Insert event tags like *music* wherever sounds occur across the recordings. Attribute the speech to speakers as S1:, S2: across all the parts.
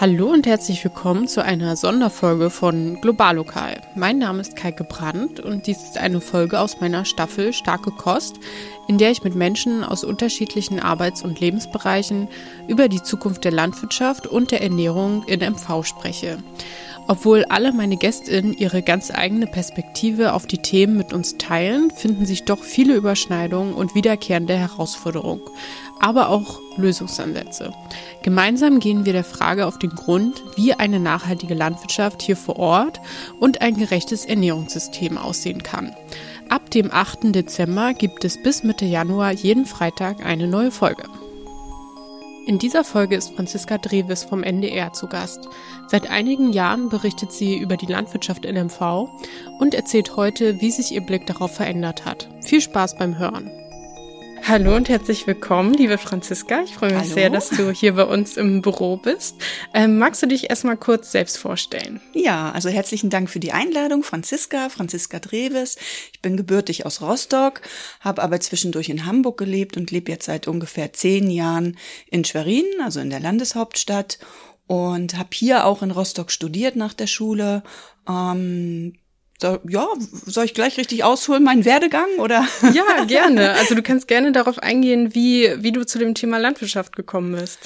S1: Hallo und herzlich willkommen zu einer Sonderfolge von Globallokal. Mein Name ist Kaike Brandt und dies ist eine Folge aus meiner Staffel Starke Kost, in der ich mit Menschen aus unterschiedlichen Arbeits- und Lebensbereichen über die Zukunft der Landwirtschaft und der Ernährung in MV spreche. Obwohl alle meine Gästinnen ihre ganz eigene Perspektive auf die Themen mit uns teilen, finden sich doch viele Überschneidungen und wiederkehrende Herausforderungen, aber auch Lösungsansätze. Gemeinsam gehen wir der Frage auf den Grund, wie eine nachhaltige Landwirtschaft hier vor Ort und ein gerechtes Ernährungssystem aussehen kann. Ab dem 8. Dezember gibt es bis Mitte Januar jeden Freitag eine neue Folge. In dieser Folge ist Franziska Dreves vom NDR zu Gast. Seit einigen Jahren berichtet sie über die Landwirtschaft in MV und erzählt heute, wie sich ihr Blick darauf verändert hat. Viel Spaß beim Hören. Hallo und herzlich willkommen, liebe Franziska. Ich freue mich Hallo. sehr, dass du hier bei uns im Büro bist. Ähm, magst du dich erstmal kurz selbst vorstellen?
S2: Ja, also herzlichen Dank für die Einladung, Franziska, Franziska Dreves. Ich bin gebürtig aus Rostock, habe aber zwischendurch in Hamburg gelebt und lebe jetzt seit ungefähr zehn Jahren in Schwerin, also in der Landeshauptstadt und habe hier auch in Rostock studiert nach der Schule. Ähm, ja, soll ich gleich richtig ausholen, meinen Werdegang oder? *laughs*
S1: Ja, gerne. Also du kannst gerne darauf eingehen, wie, wie du zu dem Thema Landwirtschaft gekommen bist.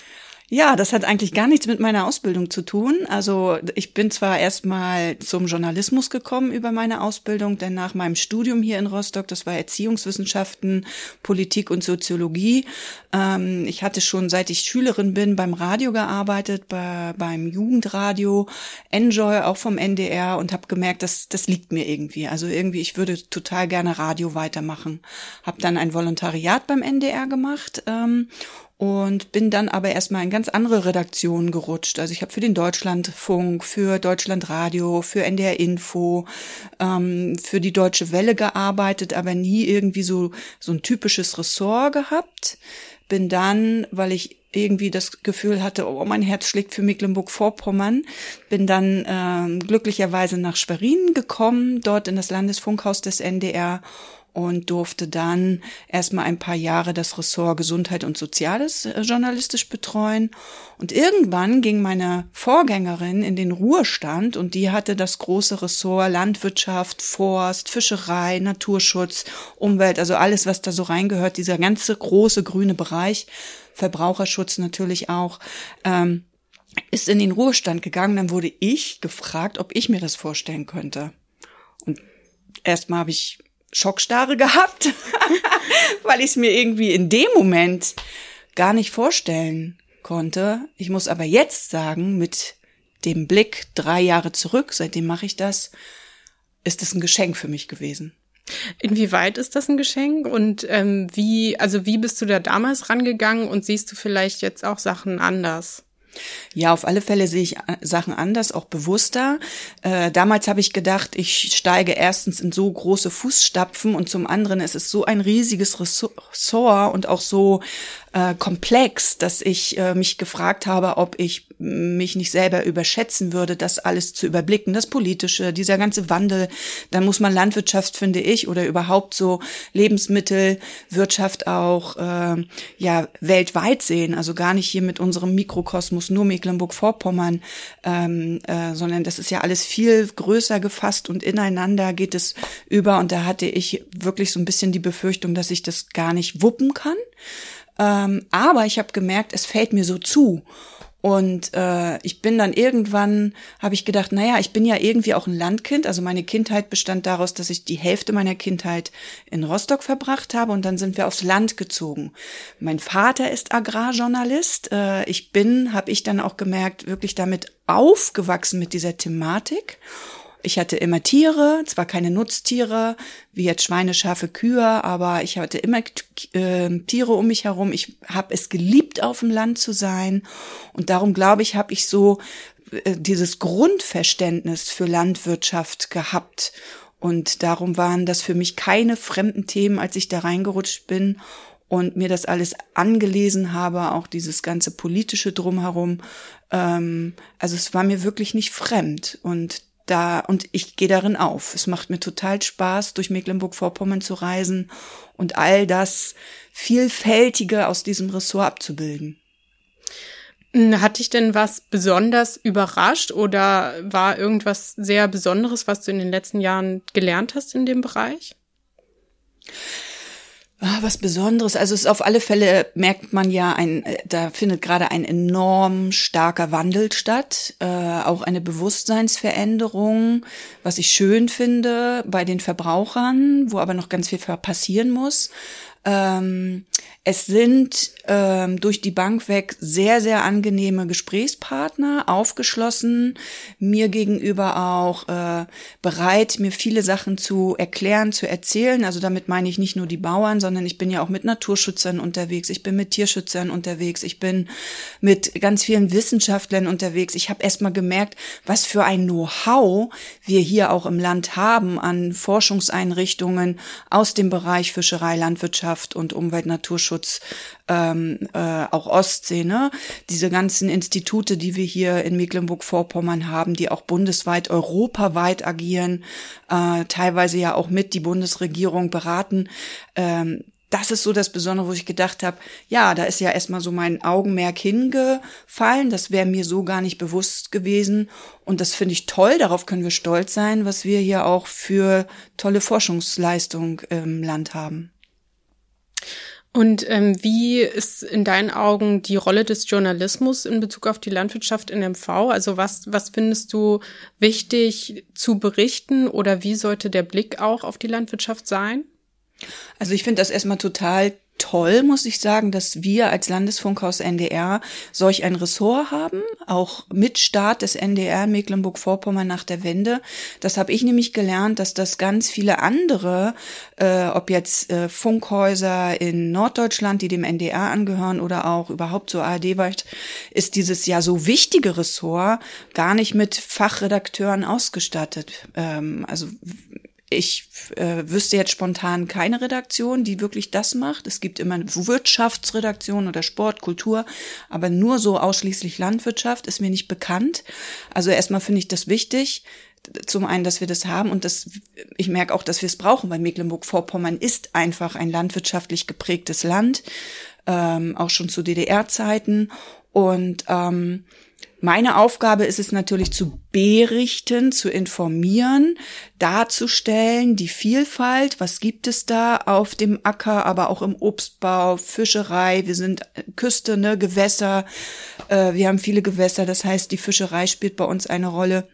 S2: Ja, das hat eigentlich gar nichts mit meiner Ausbildung zu tun. Also ich bin zwar erstmal zum Journalismus gekommen über meine Ausbildung, denn nach meinem Studium hier in Rostock, das war Erziehungswissenschaften, Politik und Soziologie. Ähm, ich hatte schon seit ich Schülerin bin beim Radio gearbeitet, bei, beim Jugendradio, Enjoy auch vom NDR und habe gemerkt, dass das liegt mir irgendwie. Also irgendwie, ich würde total gerne Radio weitermachen. Habe dann ein Volontariat beim NDR gemacht ähm, und bin dann aber erstmal in ganz andere Redaktionen gerutscht. Also ich habe für den Deutschlandfunk, für Deutschlandradio, für NDR Info, ähm, für die Deutsche Welle gearbeitet, aber nie irgendwie so so ein typisches Ressort gehabt. Bin dann, weil ich irgendwie das Gefühl hatte, oh, mein Herz schlägt für Mecklenburg-Vorpommern, bin dann ähm, glücklicherweise nach Schwerin gekommen, dort in das Landesfunkhaus des NDR und durfte dann erstmal ein paar Jahre das Ressort Gesundheit und Soziales äh, journalistisch betreuen. Und irgendwann ging meine Vorgängerin in den Ruhestand und die hatte das große Ressort Landwirtschaft, Forst, Fischerei, Naturschutz, Umwelt, also alles, was da so reingehört, dieser ganze große grüne Bereich, Verbraucherschutz natürlich auch. Ähm, ist in den Ruhestand gegangen, dann wurde ich gefragt, ob ich mir das vorstellen könnte. Und erstmal habe ich Schockstarre *laughs* gehabt, weil ich es mir irgendwie in dem Moment gar nicht vorstellen konnte. Ich muss aber jetzt sagen, mit dem Blick drei Jahre zurück, seitdem mache ich das, ist es ein Geschenk für mich gewesen.
S1: Inwieweit ist das ein Geschenk und ähm, wie, also wie bist du da damals rangegangen und siehst du vielleicht jetzt auch Sachen anders?
S2: Ja, auf alle Fälle sehe ich äh, Sachen anders, auch bewusster. Äh, damals habe ich gedacht, ich steige erstens in so große Fußstapfen und zum anderen ist es so ein riesiges Ressort und auch so äh, komplex, dass ich äh, mich gefragt habe, ob ich mich nicht selber überschätzen würde, das alles zu überblicken, das Politische, dieser ganze Wandel. Dann muss man Landwirtschaft, finde ich, oder überhaupt so Lebensmittelwirtschaft auch äh, ja weltweit sehen. Also gar nicht hier mit unserem Mikrokosmos nur Mecklenburg-Vorpommern, ähm, äh, sondern das ist ja alles viel größer gefasst und ineinander geht es über. Und da hatte ich wirklich so ein bisschen die Befürchtung, dass ich das gar nicht wuppen kann. Ähm, aber ich habe gemerkt, es fällt mir so zu. Und äh, ich bin dann irgendwann, habe ich gedacht, naja, ich bin ja irgendwie auch ein Landkind. Also meine Kindheit bestand daraus, dass ich die Hälfte meiner Kindheit in Rostock verbracht habe und dann sind wir aufs Land gezogen. Mein Vater ist Agrarjournalist. Äh, ich bin, habe ich dann auch gemerkt, wirklich damit aufgewachsen mit dieser Thematik. Ich hatte immer Tiere, zwar keine Nutztiere, wie jetzt Schweine, Schafe, Kühe, aber ich hatte immer äh, Tiere um mich herum. Ich habe es geliebt, auf dem Land zu sein. Und darum glaube ich, habe ich so äh, dieses Grundverständnis für Landwirtschaft gehabt. Und darum waren das für mich keine fremden Themen, als ich da reingerutscht bin und mir das alles angelesen habe, auch dieses ganze politische drumherum. Ähm, also es war mir wirklich nicht fremd. Und da und ich gehe darin auf. Es macht mir total Spaß, durch Mecklenburg-Vorpommern zu reisen und all das Vielfältige aus diesem Ressort abzubilden.
S1: Hm, hat dich denn was besonders überrascht oder war irgendwas sehr Besonderes, was du in den letzten Jahren gelernt hast in dem Bereich?
S2: Ah, was Besonderes. Also es ist auf alle Fälle merkt man ja, ein, äh, da findet gerade ein enorm starker Wandel statt, äh, auch eine Bewusstseinsveränderung, was ich schön finde bei den Verbrauchern, wo aber noch ganz viel passieren muss. Ähm, es sind ähm, durch die Bank weg sehr, sehr angenehme Gesprächspartner, aufgeschlossen, mir gegenüber auch äh, bereit, mir viele Sachen zu erklären, zu erzählen. Also damit meine ich nicht nur die Bauern, sondern ich bin ja auch mit Naturschützern unterwegs, ich bin mit Tierschützern unterwegs, ich bin mit ganz vielen Wissenschaftlern unterwegs. Ich habe erst mal gemerkt, was für ein Know-how wir hier auch im Land haben an Forschungseinrichtungen aus dem Bereich Fischerei, Landwirtschaft und Umwelt, Naturschutz Naturschutz, ähm, äh, auch Ostsee, ne? Diese ganzen Institute, die wir hier in Mecklenburg-Vorpommern haben, die auch bundesweit, europaweit agieren, äh, teilweise ja auch mit die Bundesregierung beraten. Ähm, das ist so das Besondere, wo ich gedacht habe, ja, da ist ja erstmal so mein Augenmerk hingefallen. Das wäre mir so gar nicht bewusst gewesen. Und das finde ich toll. Darauf können wir stolz sein, was wir hier auch für tolle Forschungsleistung im Land haben.
S1: Und ähm, wie ist in deinen Augen die Rolle des Journalismus in Bezug auf die Landwirtschaft in MV? Also was, was findest du wichtig zu berichten oder wie sollte der Blick auch auf die Landwirtschaft sein?
S2: Also ich finde das erstmal total toll, muss ich sagen, dass wir als Landesfunkhaus NDR solch ein Ressort haben, auch mit Start des NDR Mecklenburg-Vorpommern nach der Wende. Das habe ich nämlich gelernt, dass das ganz viele andere, äh, ob jetzt äh, Funkhäuser in Norddeutschland, die dem NDR angehören oder auch überhaupt so ARD-weit, ist dieses ja so wichtige Ressort gar nicht mit Fachredakteuren ausgestattet. Ähm, also ich äh, wüsste jetzt spontan keine Redaktion, die wirklich das macht. Es gibt immer eine Wirtschaftsredaktion oder Sport, Kultur, aber nur so ausschließlich Landwirtschaft ist mir nicht bekannt. Also erstmal finde ich das wichtig. Zum einen, dass wir das haben und das, ich merke auch, dass wir es brauchen, weil Mecklenburg-Vorpommern ist einfach ein landwirtschaftlich geprägtes Land, ähm, auch schon zu DDR-Zeiten. Und ähm, meine Aufgabe ist es natürlich zu berichten, zu informieren, darzustellen, die Vielfalt, was gibt es da auf dem Acker, aber auch im Obstbau, Fischerei, wir sind Küste, ne, Gewässer, äh, wir haben viele Gewässer, das heißt, die Fischerei spielt bei uns eine Rolle.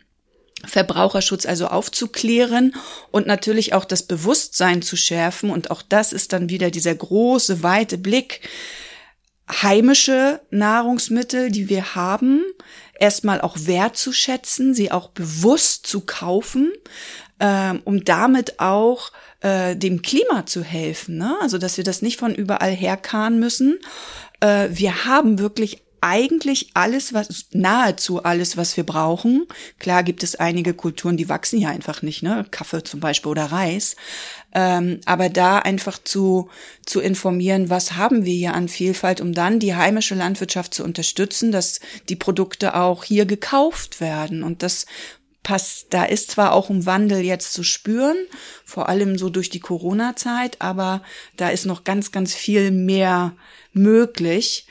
S2: Verbraucherschutz also aufzuklären und natürlich auch das Bewusstsein zu schärfen. Und auch das ist dann wieder dieser große, weite Blick heimische Nahrungsmittel, die wir haben, erstmal auch wertzuschätzen, sie auch bewusst zu kaufen, ähm, um damit auch äh, dem Klima zu helfen. Ne? Also dass wir das nicht von überall herkarren müssen. Äh, wir haben wirklich eigentlich alles, was, nahezu alles, was wir brauchen. Klar gibt es einige Kulturen, die wachsen ja einfach nicht, ne? Kaffee zum Beispiel oder Reis. Ähm, aber da einfach zu, zu informieren, was haben wir hier an Vielfalt, um dann die heimische Landwirtschaft zu unterstützen, dass die Produkte auch hier gekauft werden. Und das passt, da ist zwar auch ein Wandel jetzt zu spüren, vor allem so durch die Corona-Zeit, aber da ist noch ganz, ganz viel mehr möglich.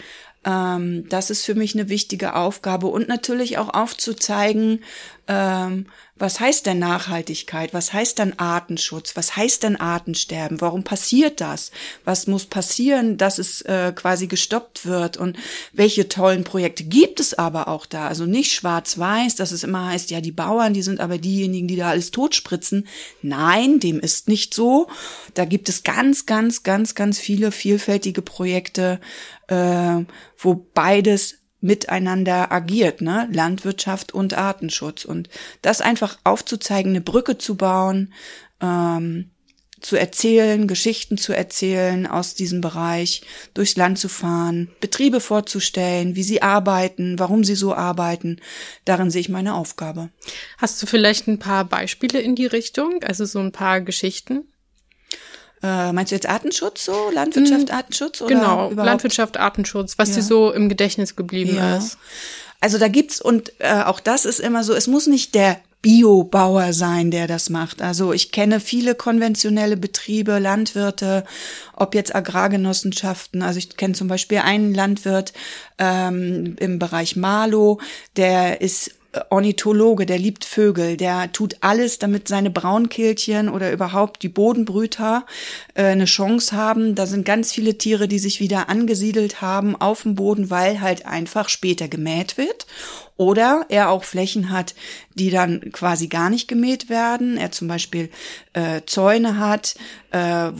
S2: Ähm, das ist für mich eine wichtige Aufgabe und natürlich auch aufzuzeigen, ähm, was heißt denn Nachhaltigkeit? Was heißt denn Artenschutz? Was heißt denn Artensterben? Warum passiert das? Was muss passieren, dass es äh, quasi gestoppt wird? Und welche tollen Projekte gibt es aber auch da? Also nicht schwarz-weiß, dass es immer heißt, ja, die Bauern, die sind aber diejenigen, die da alles totspritzen. Nein, dem ist nicht so. Da gibt es ganz, ganz, ganz, ganz viele vielfältige Projekte, äh, wo beides miteinander agiert, ne? Landwirtschaft und Artenschutz. Und das einfach aufzuzeigen, eine Brücke zu bauen, ähm, zu erzählen, Geschichten zu erzählen aus diesem Bereich, durchs Land zu fahren, Betriebe vorzustellen, wie sie arbeiten, warum sie so arbeiten. Darin sehe ich meine Aufgabe.
S1: Hast du vielleicht ein paar Beispiele in die Richtung, also so ein paar Geschichten?
S2: Äh, meinst du jetzt Artenschutz so? Landwirtschaft, hm, Artenschutz?
S1: Oder genau, überhaupt? Landwirtschaft, Artenschutz, was ja. dir so im Gedächtnis geblieben ja. ist.
S2: Also da gibt's, und äh, auch das ist immer so, es muss nicht der Biobauer sein, der das macht. Also ich kenne viele konventionelle Betriebe, Landwirte, ob jetzt Agrargenossenschaften. Also ich kenne zum Beispiel einen Landwirt ähm, im Bereich Malo, der ist Ornithologe, der liebt Vögel, der tut alles, damit seine Braunkehlchen oder überhaupt die Bodenbrüter äh, eine Chance haben. Da sind ganz viele Tiere, die sich wieder angesiedelt haben auf dem Boden, weil halt einfach später gemäht wird. Oder er auch Flächen hat, die dann quasi gar nicht gemäht werden. Er zum Beispiel äh, Zäune hat, äh,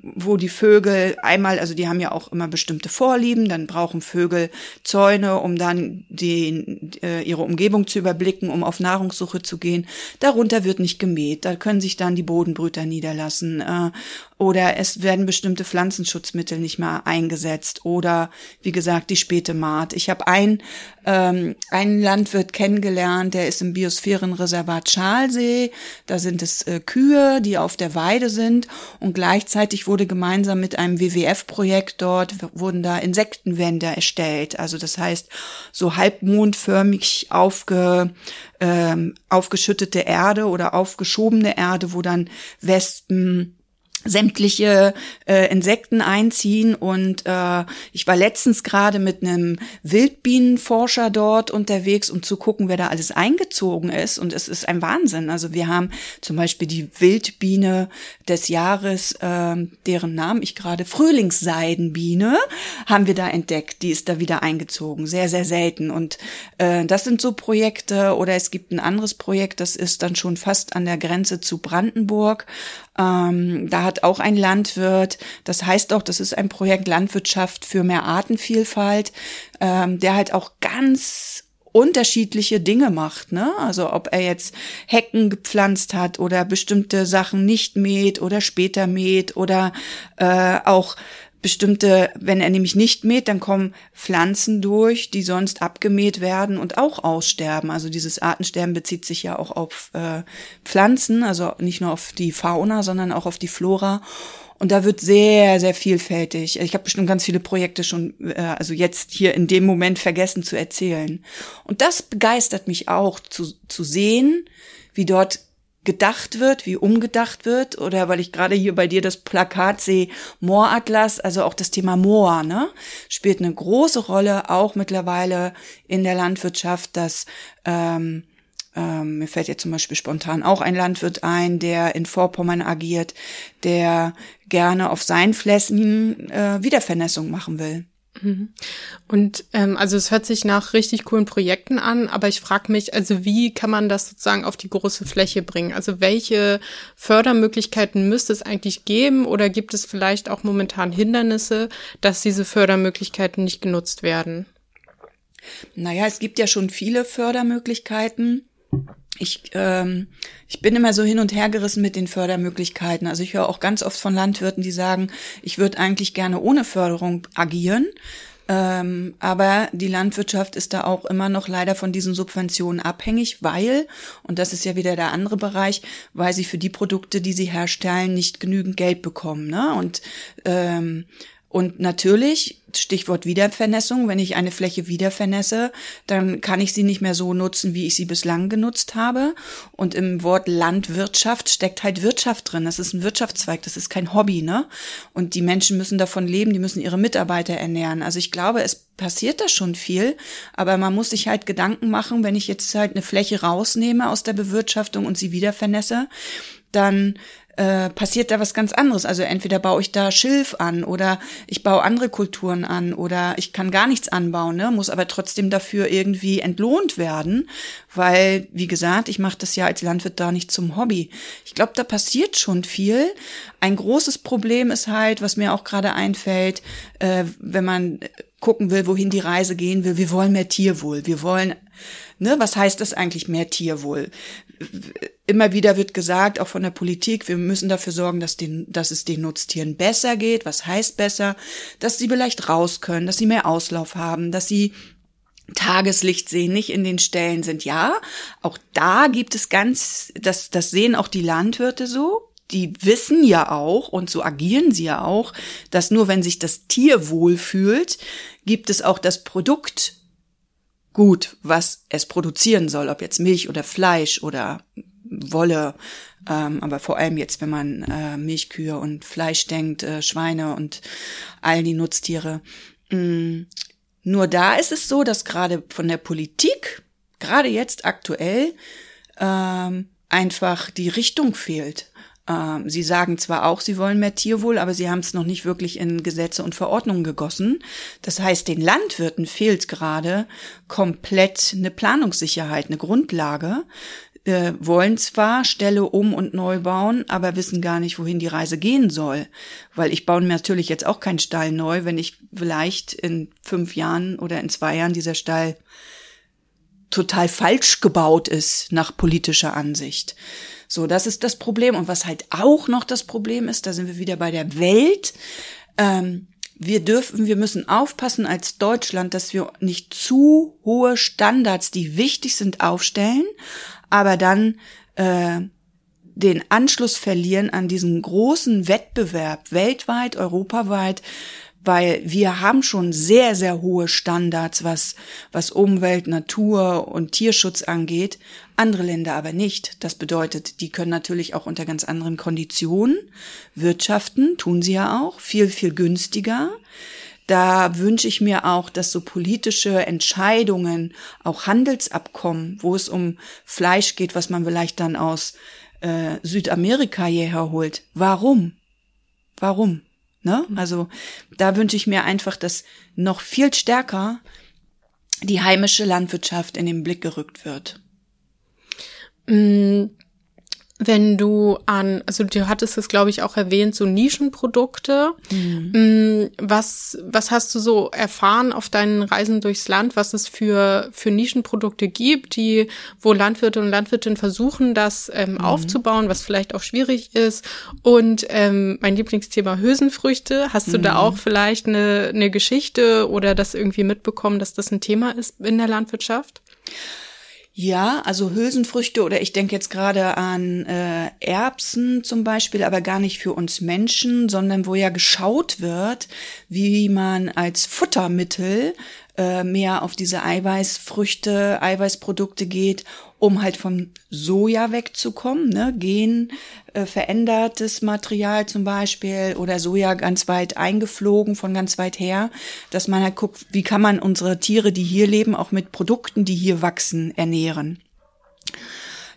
S2: wo die Vögel einmal, also die haben ja auch immer bestimmte Vorlieben, dann brauchen Vögel Zäune, um dann die, äh, ihre Umgebung zu überblicken, um auf Nahrungssuche zu gehen. Darunter wird nicht gemäht, da können sich dann die Bodenbrüter niederlassen. Äh, oder es werden bestimmte Pflanzenschutzmittel nicht mehr eingesetzt oder wie gesagt die späte Maat. Ich habe ein, ähm, einen Landwirt kennengelernt, der ist im Biosphärenreservat Schalsee. Da sind es äh, Kühe, die auf der Weide sind und gleichzeitig wurde gemeinsam mit einem WWF-Projekt dort wurden da Insektenwände erstellt. Also das heißt so halbmondförmig aufge ähm, aufgeschüttete Erde oder aufgeschobene Erde, wo dann Wespen sämtliche äh, Insekten einziehen und äh, ich war letztens gerade mit einem Wildbienenforscher dort unterwegs, um zu gucken, wer da alles eingezogen ist und es ist ein Wahnsinn. Also wir haben zum Beispiel die Wildbiene des Jahres, äh, deren Namen ich gerade Frühlingsseidenbiene haben wir da entdeckt. Die ist da wieder eingezogen, sehr sehr selten und äh, das sind so Projekte oder es gibt ein anderes Projekt, das ist dann schon fast an der Grenze zu Brandenburg. Ähm, da hat auch ein Landwirt, das heißt auch, das ist ein Projekt Landwirtschaft für mehr Artenvielfalt, ähm, der halt auch ganz unterschiedliche Dinge macht, ne? Also ob er jetzt Hecken gepflanzt hat oder bestimmte Sachen nicht mäht oder später mäht oder äh, auch bestimmte, wenn er nämlich nicht mäht, dann kommen Pflanzen durch, die sonst abgemäht werden und auch aussterben. Also dieses Artensterben bezieht sich ja auch auf äh, Pflanzen, also nicht nur auf die Fauna, sondern auch auf die Flora. Und da wird sehr, sehr vielfältig. Ich habe bestimmt ganz viele Projekte schon, äh, also jetzt hier in dem Moment vergessen zu erzählen. Und das begeistert mich auch zu, zu sehen, wie dort gedacht wird, wie umgedacht wird, oder weil ich gerade hier bei dir das Plakat sehe, Mooratlas, also auch das Thema Moor, ne, spielt eine große Rolle, auch mittlerweile in der Landwirtschaft, dass ähm, ähm, mir fällt jetzt zum Beispiel spontan auch ein Landwirt ein, der in Vorpommern agiert, der gerne auf seinen Flächen äh, Wiedervernässung machen will.
S1: Mhm. Und ähm, also es hört sich nach richtig coolen Projekten an, aber ich frage mich, also wie kann man das sozusagen auf die große Fläche bringen? Also welche Fördermöglichkeiten müsste es eigentlich geben oder gibt es vielleicht auch momentan Hindernisse, dass diese Fördermöglichkeiten nicht genutzt werden?
S2: Naja, es gibt ja schon viele Fördermöglichkeiten ich, ähm, ich bin immer so hin und her gerissen mit den Fördermöglichkeiten. Also ich höre auch ganz oft von Landwirten, die sagen, ich würde eigentlich gerne ohne Förderung agieren. Ähm, aber die Landwirtschaft ist da auch immer noch leider von diesen Subventionen abhängig, weil, und das ist ja wieder der andere Bereich, weil sie für die Produkte, die sie herstellen, nicht genügend Geld bekommen. Ne? Und ähm, und natürlich, Stichwort Wiedervernässung, wenn ich eine Fläche wiedervernässe, dann kann ich sie nicht mehr so nutzen, wie ich sie bislang genutzt habe. Und im Wort Landwirtschaft steckt halt Wirtschaft drin. Das ist ein Wirtschaftszweig, das ist kein Hobby, ne? Und die Menschen müssen davon leben, die müssen ihre Mitarbeiter ernähren. Also ich glaube, es passiert da schon viel, aber man muss sich halt Gedanken machen, wenn ich jetzt halt eine Fläche rausnehme aus der Bewirtschaftung und sie wiedervernässe, dann äh, passiert da was ganz anderes. Also entweder baue ich da Schilf an oder ich baue andere Kulturen an oder ich kann gar nichts anbauen, ne? muss aber trotzdem dafür irgendwie entlohnt werden, weil, wie gesagt, ich mache das ja als Landwirt da nicht zum Hobby. Ich glaube, da passiert schon viel. Ein großes Problem ist halt, was mir auch gerade einfällt, äh, wenn man gucken will, wohin die Reise gehen will, wir wollen mehr Tierwohl. Wir wollen, ne, was heißt das eigentlich mehr Tierwohl? Immer wieder wird gesagt, auch von der Politik, wir müssen dafür sorgen, dass, den, dass es den Nutztieren besser geht. Was heißt besser? Dass sie vielleicht raus können, dass sie mehr Auslauf haben, dass sie Tageslicht sehen, nicht in den Ställen sind. Ja, auch da gibt es ganz, das, das sehen auch die Landwirte so. Die wissen ja auch, und so agieren sie ja auch, dass nur wenn sich das Tier wohlfühlt, gibt es auch das Produkt Gut, was es produzieren soll, ob jetzt Milch oder Fleisch oder Wolle, ähm, aber vor allem jetzt, wenn man äh, Milchkühe und Fleisch denkt, äh, Schweine und all die Nutztiere. Mm, nur da ist es so, dass gerade von der Politik, gerade jetzt aktuell, ähm, einfach die Richtung fehlt. Ähm, sie sagen zwar auch, sie wollen mehr Tierwohl, aber sie haben es noch nicht wirklich in Gesetze und Verordnungen gegossen. Das heißt, den Landwirten fehlt gerade komplett eine Planungssicherheit, eine Grundlage. Wir wollen zwar Ställe um und neu bauen, aber wissen gar nicht, wohin die Reise gehen soll. Weil ich baue mir natürlich jetzt auch keinen Stall neu, wenn ich vielleicht in fünf Jahren oder in zwei Jahren dieser Stall total falsch gebaut ist nach politischer Ansicht. So, das ist das Problem. Und was halt auch noch das Problem ist, da sind wir wieder bei der Welt. Ähm, wir dürfen, wir müssen aufpassen als Deutschland, dass wir nicht zu hohe Standards, die wichtig sind, aufstellen, aber dann äh, den Anschluss verlieren an diesen großen Wettbewerb weltweit, europaweit, weil wir haben schon sehr, sehr hohe Standards, was, was Umwelt, Natur und Tierschutz angeht, andere Länder aber nicht. Das bedeutet, die können natürlich auch unter ganz anderen Konditionen wirtschaften, tun sie ja auch, viel, viel günstiger. Da wünsche ich mir auch, dass so politische Entscheidungen, auch Handelsabkommen, wo es um Fleisch geht, was man vielleicht dann aus äh, Südamerika hierher holt. Warum? Warum? Ne? Mhm. Also da wünsche ich mir einfach, dass noch viel stärker die heimische Landwirtschaft in den Blick gerückt wird.
S1: Mm, wenn du an, also du hattest es, glaube ich, auch erwähnt, so Nischenprodukte. Mhm. Mm, was, was hast du so erfahren auf deinen Reisen durchs Land, was es für, für Nischenprodukte gibt, die, wo Landwirte und Landwirtinnen versuchen, das ähm, mhm. aufzubauen, was vielleicht auch schwierig ist? Und ähm, mein Lieblingsthema Hülsenfrüchte. Hast du mhm. da auch vielleicht eine, eine Geschichte oder das irgendwie mitbekommen, dass das ein Thema ist in der Landwirtschaft?
S2: Ja, also Hülsenfrüchte oder ich denke jetzt gerade an äh, Erbsen zum Beispiel, aber gar nicht für uns Menschen, sondern wo ja geschaut wird, wie man als Futtermittel äh, mehr auf diese Eiweißfrüchte, Eiweißprodukte geht, um halt vom Soja wegzukommen, ne? Gen äh, verändertes Material zum Beispiel oder Soja ganz weit eingeflogen von ganz weit her, dass man halt guckt, wie kann man unsere Tiere, die hier leben, auch mit Produkten, die hier wachsen, ernähren.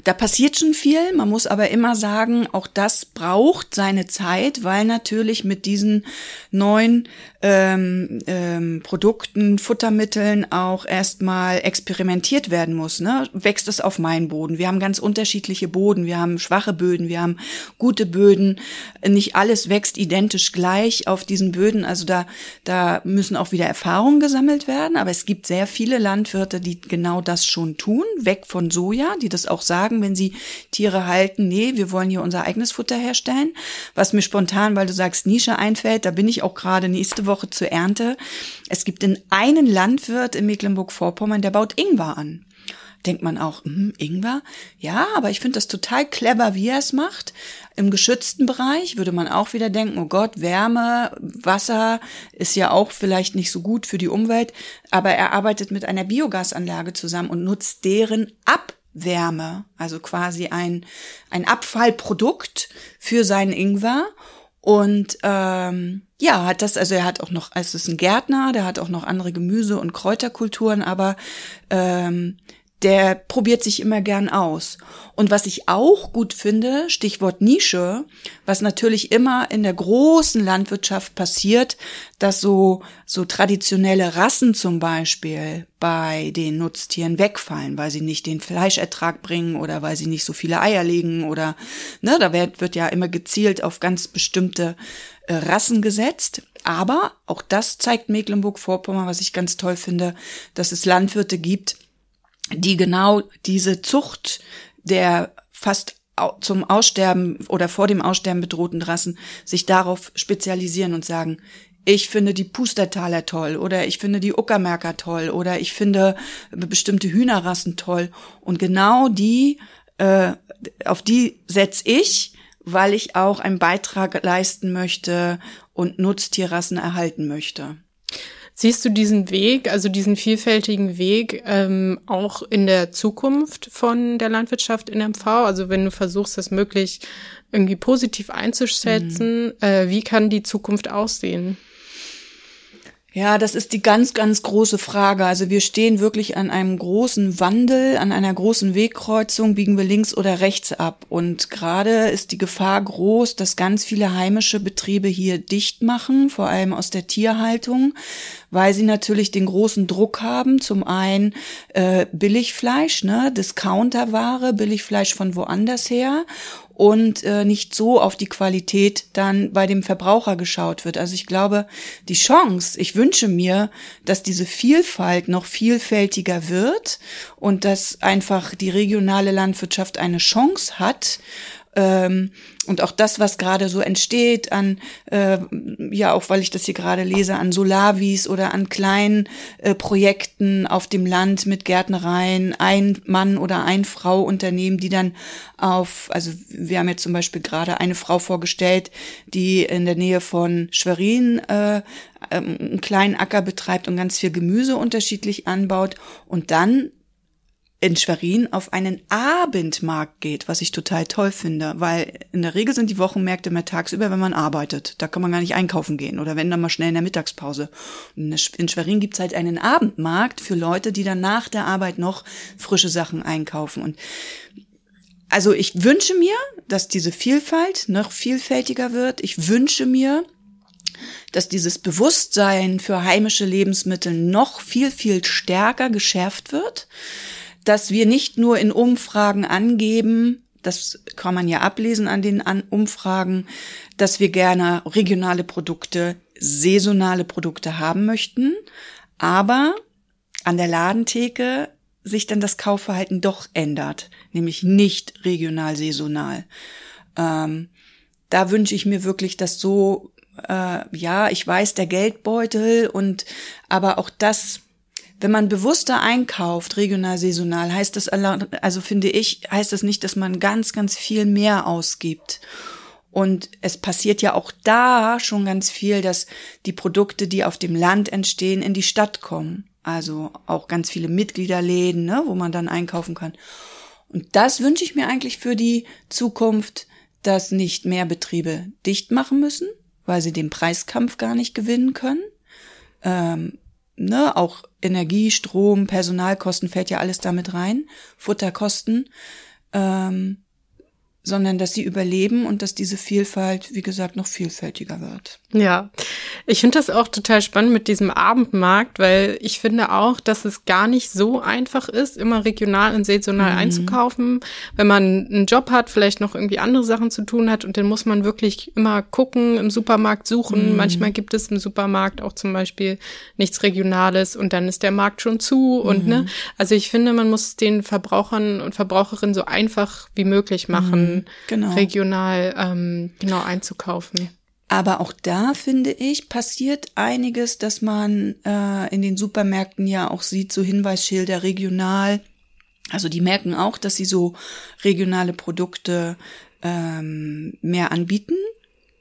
S2: Da passiert schon viel. Man muss aber immer sagen, auch das braucht seine Zeit, weil natürlich mit diesen neuen ähm, ähm, Produkten, Futtermitteln auch erstmal experimentiert werden muss. Ne? Wächst es auf meinen Boden? Wir haben ganz unterschiedliche Boden. Wir haben schwache Böden, wir haben gute Böden. Nicht alles wächst identisch gleich auf diesen Böden. Also da, da müssen auch wieder Erfahrungen gesammelt werden. Aber es gibt sehr viele Landwirte, die genau das schon tun, weg von Soja, die das auch sagen sagen, wenn sie Tiere halten, nee, wir wollen hier unser eigenes Futter herstellen. Was mir spontan, weil du sagst, Nische einfällt, da bin ich auch gerade nächste Woche zur Ernte. Es gibt in einen Landwirt in Mecklenburg-Vorpommern, der baut Ingwer an denkt man auch, hm, Ingwer? Ja, aber ich finde das total clever, wie er es macht. Im geschützten Bereich würde man auch wieder denken, oh Gott, Wärme, Wasser ist ja auch vielleicht nicht so gut für die Umwelt, aber er arbeitet mit einer Biogasanlage zusammen und nutzt deren Ab Wärme, also quasi ein, ein Abfallprodukt für seinen Ingwer. Und ähm, ja, hat das, also er hat auch noch, es ist ein Gärtner, der hat auch noch andere Gemüse- und Kräuterkulturen, aber ähm, der probiert sich immer gern aus. Und was ich auch gut finde, Stichwort Nische, was natürlich immer in der großen Landwirtschaft passiert, dass so, so traditionelle Rassen zum Beispiel bei den Nutztieren wegfallen, weil sie nicht den Fleischertrag bringen oder weil sie nicht so viele Eier legen oder, ne, da wird, wird ja immer gezielt auf ganz bestimmte äh, Rassen gesetzt. Aber auch das zeigt Mecklenburg-Vorpommern, was ich ganz toll finde, dass es Landwirte gibt, die genau diese Zucht der fast zum Aussterben oder vor dem Aussterben bedrohten Rassen sich darauf spezialisieren und sagen, ich finde die Pustertaler toll oder ich finde die Uckermärker toll oder ich finde bestimmte Hühnerrassen toll und genau die äh, auf die setz ich, weil ich auch einen Beitrag leisten möchte und Nutztierrassen erhalten möchte.
S1: Siehst du diesen Weg, also diesen vielfältigen Weg, ähm, auch in der Zukunft von der Landwirtschaft in MV? Also wenn du versuchst, das möglich irgendwie positiv einzuschätzen, mhm. äh, wie kann die Zukunft aussehen?
S2: Ja, das ist die ganz, ganz große Frage. Also wir stehen wirklich an einem großen Wandel, an einer großen Wegkreuzung, biegen wir links oder rechts ab. Und gerade ist die Gefahr groß, dass ganz viele heimische Betriebe hier dicht machen, vor allem aus der Tierhaltung, weil sie natürlich den großen Druck haben. Zum einen äh, Billigfleisch, ne, Discounterware, Billigfleisch von woanders her und äh, nicht so auf die Qualität dann bei dem Verbraucher geschaut wird. Also ich glaube, die Chance, ich wünsche mir, dass diese Vielfalt noch vielfältiger wird und dass einfach die regionale Landwirtschaft eine Chance hat, ähm, und auch das, was gerade so entsteht an, äh, ja, auch weil ich das hier gerade lese, an Solavis oder an kleinen äh, Projekten auf dem Land mit Gärtnereien, ein Mann oder ein Frau Unternehmen, die dann auf, also wir haben jetzt zum Beispiel gerade eine Frau vorgestellt, die in der Nähe von Schwerin äh, ähm, einen kleinen Acker betreibt und ganz viel Gemüse unterschiedlich anbaut. Und dann in Schwerin auf einen Abendmarkt geht, was ich total toll finde, weil in der Regel sind die Wochenmärkte mehr tagsüber, wenn man arbeitet. Da kann man gar nicht einkaufen gehen oder wenn dann mal schnell in der Mittagspause. in Schwerin gibt's halt einen Abendmarkt für Leute, die dann nach der Arbeit noch frische Sachen einkaufen. Und also ich wünsche mir, dass diese Vielfalt noch vielfältiger wird. Ich wünsche mir, dass dieses Bewusstsein für heimische Lebensmittel noch viel, viel stärker geschärft wird dass wir nicht nur in Umfragen angeben, das kann man ja ablesen an den Umfragen, dass wir gerne regionale Produkte, saisonale Produkte haben möchten, aber an der Ladentheke sich dann das Kaufverhalten doch ändert, nämlich nicht regional saisonal. Ähm, da wünsche ich mir wirklich, dass so, äh, ja, ich weiß, der Geldbeutel und aber auch das wenn man bewusster einkauft, regional, saisonal, heißt das, also finde ich, heißt das nicht, dass man ganz, ganz viel mehr ausgibt. Und es passiert ja auch da schon ganz viel, dass die Produkte, die auf dem Land entstehen, in die Stadt kommen. Also auch ganz viele Mitgliederläden, ne, wo man dann einkaufen kann. Und das wünsche ich mir eigentlich für die Zukunft, dass nicht mehr Betriebe dicht machen müssen, weil sie den Preiskampf gar nicht gewinnen können. Ähm, ne, auch Energie, Strom, Personalkosten fällt ja alles damit rein, Futterkosten. Ähm, sondern dass sie überleben und dass diese Vielfalt, wie gesagt, noch vielfältiger wird.
S1: Ja, ich finde das auch total spannend mit diesem Abendmarkt, weil ich finde auch, dass es gar nicht so einfach ist, immer regional und saisonal mhm. einzukaufen. Wenn man einen Job hat, vielleicht noch irgendwie andere Sachen zu tun hat und dann muss man wirklich immer gucken, im Supermarkt suchen. Mhm. Manchmal gibt es im Supermarkt auch zum Beispiel nichts Regionales und dann ist der Markt schon zu und ne, mhm. ne, also ich finde, man muss den Verbrauchern und Verbraucherinnen so einfach wie möglich machen genau. regional ähm, genau einzukaufen.
S2: Aber auch da finde ich, passiert einiges, dass man äh, in den Supermärkten ja auch sieht, so Hinweisschilder regional. Also die merken auch, dass sie so regionale Produkte ähm, mehr anbieten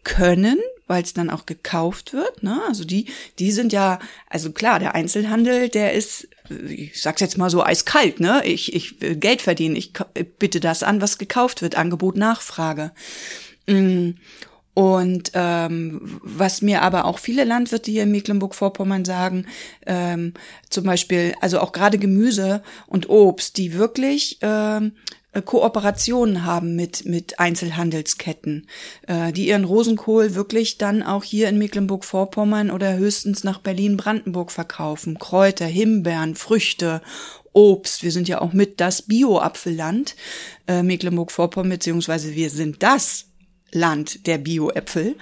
S2: können, weil es dann auch gekauft wird. Ne? Also die, die sind ja, also klar, der Einzelhandel, der ist, ich sag's jetzt mal so eiskalt, ne? Ich, ich will Geld verdienen, ich bitte das an, was gekauft wird, Angebot, Nachfrage. Mm. Und ähm, was mir aber auch viele Landwirte hier in Mecklenburg-Vorpommern sagen, ähm, zum Beispiel, also auch gerade Gemüse und Obst, die wirklich ähm, äh, Kooperationen haben mit, mit Einzelhandelsketten, äh, die ihren Rosenkohl wirklich dann auch hier in Mecklenburg-Vorpommern oder höchstens nach Berlin-Brandenburg verkaufen. Kräuter, Himbeeren, Früchte, Obst. Wir sind ja auch mit das Bio-Apfelland äh, Mecklenburg-Vorpommern, beziehungsweise wir sind das Land der Bio-Äpfel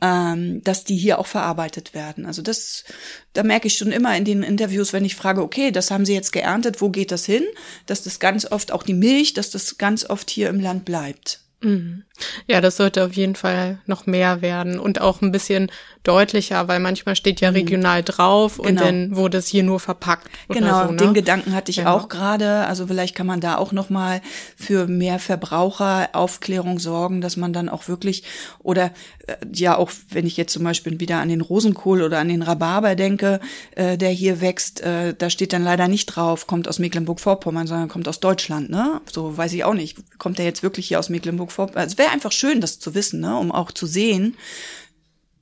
S2: ähm, dass die hier auch verarbeitet werden. Also das, da merke ich schon immer in den Interviews, wenn ich frage, okay, das haben Sie jetzt geerntet, wo geht das hin? Dass das ganz oft auch die Milch, dass das ganz oft hier im Land bleibt.
S1: Mhm. Ja, das sollte auf jeden Fall noch mehr werden und auch ein bisschen deutlicher, weil manchmal steht ja mhm. regional drauf genau. und dann wurde es hier nur verpackt.
S2: Genau,
S1: so, ne?
S2: den Gedanken hatte ich genau. auch gerade. Also vielleicht kann man da auch noch mal für mehr Verbraucheraufklärung sorgen, dass man dann auch wirklich oder äh, ja auch, wenn ich jetzt zum Beispiel wieder an den Rosenkohl oder an den Rhabarber denke, äh, der hier wächst, äh, da steht dann leider nicht drauf, kommt aus Mecklenburg-Vorpommern, sondern kommt aus Deutschland. Ne, so weiß ich auch nicht. Kommt der jetzt wirklich hier aus Mecklenburg-Vorpommern? Also, wäre einfach schön, das zu wissen, ne? um auch zu sehen,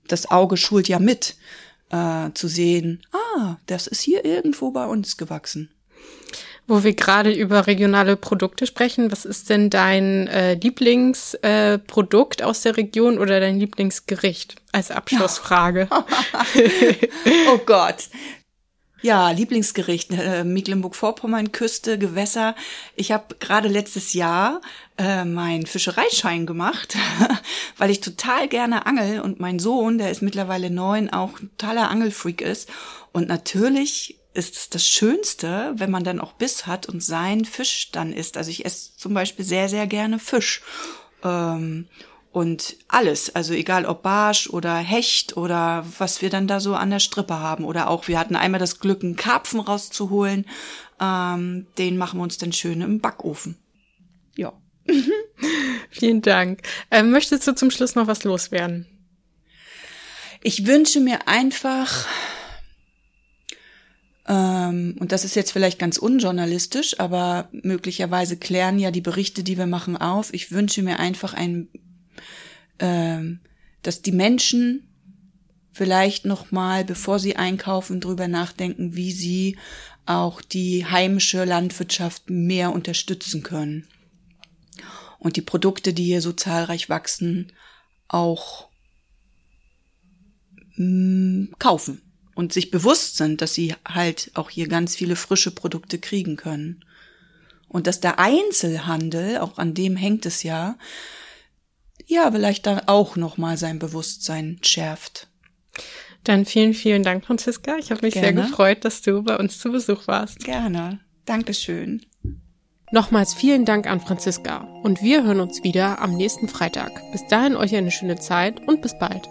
S2: das Auge schult ja mit, äh, zu sehen, ah, das ist hier irgendwo bei uns gewachsen.
S1: Wo wir gerade über regionale Produkte sprechen, was ist denn dein äh, Lieblingsprodukt äh, aus der Region oder dein Lieblingsgericht als Abschlussfrage? *laughs*
S2: oh Gott, ja, Lieblingsgericht, äh, Mecklenburg-Vorpommern, Küste, Gewässer. Ich habe gerade letztes Jahr äh, meinen Fischereischein gemacht, *laughs* weil ich total gerne angel und mein Sohn, der ist mittlerweile neun, auch ein totaler Angelfreak ist. Und natürlich ist es das Schönste, wenn man dann auch Biss hat und sein Fisch dann isst. Also ich esse zum Beispiel sehr, sehr gerne Fisch. Ähm, und alles, also egal ob Barsch oder Hecht oder was wir dann da so an der Strippe haben oder auch wir hatten einmal das Glück, einen Karpfen rauszuholen, ähm, den machen wir uns dann schön im Backofen. Ja. *laughs*
S1: Vielen Dank. Ähm, möchtest du zum Schluss noch was loswerden?
S2: Ich wünsche mir einfach, ähm, und das ist jetzt vielleicht ganz unjournalistisch, aber möglicherweise klären ja die Berichte, die wir machen, auf. Ich wünsche mir einfach ein ähm, dass die Menschen vielleicht noch mal, bevor sie einkaufen, drüber nachdenken, wie sie auch die heimische Landwirtschaft mehr unterstützen können und die Produkte, die hier so zahlreich wachsen, auch mh, mm, kaufen und sich bewusst sind, dass sie halt auch hier ganz viele frische Produkte kriegen können. Und dass der Einzelhandel, auch an dem hängt es ja, ja, vielleicht dann auch nochmal sein Bewusstsein schärft.
S1: Dann vielen, vielen Dank, Franziska. Ich habe mich Gerne. sehr gefreut, dass du bei uns zu Besuch warst.
S2: Gerne. Dankeschön.
S1: Nochmals vielen Dank an Franziska und wir hören uns wieder am nächsten Freitag. Bis dahin euch eine schöne Zeit und bis bald.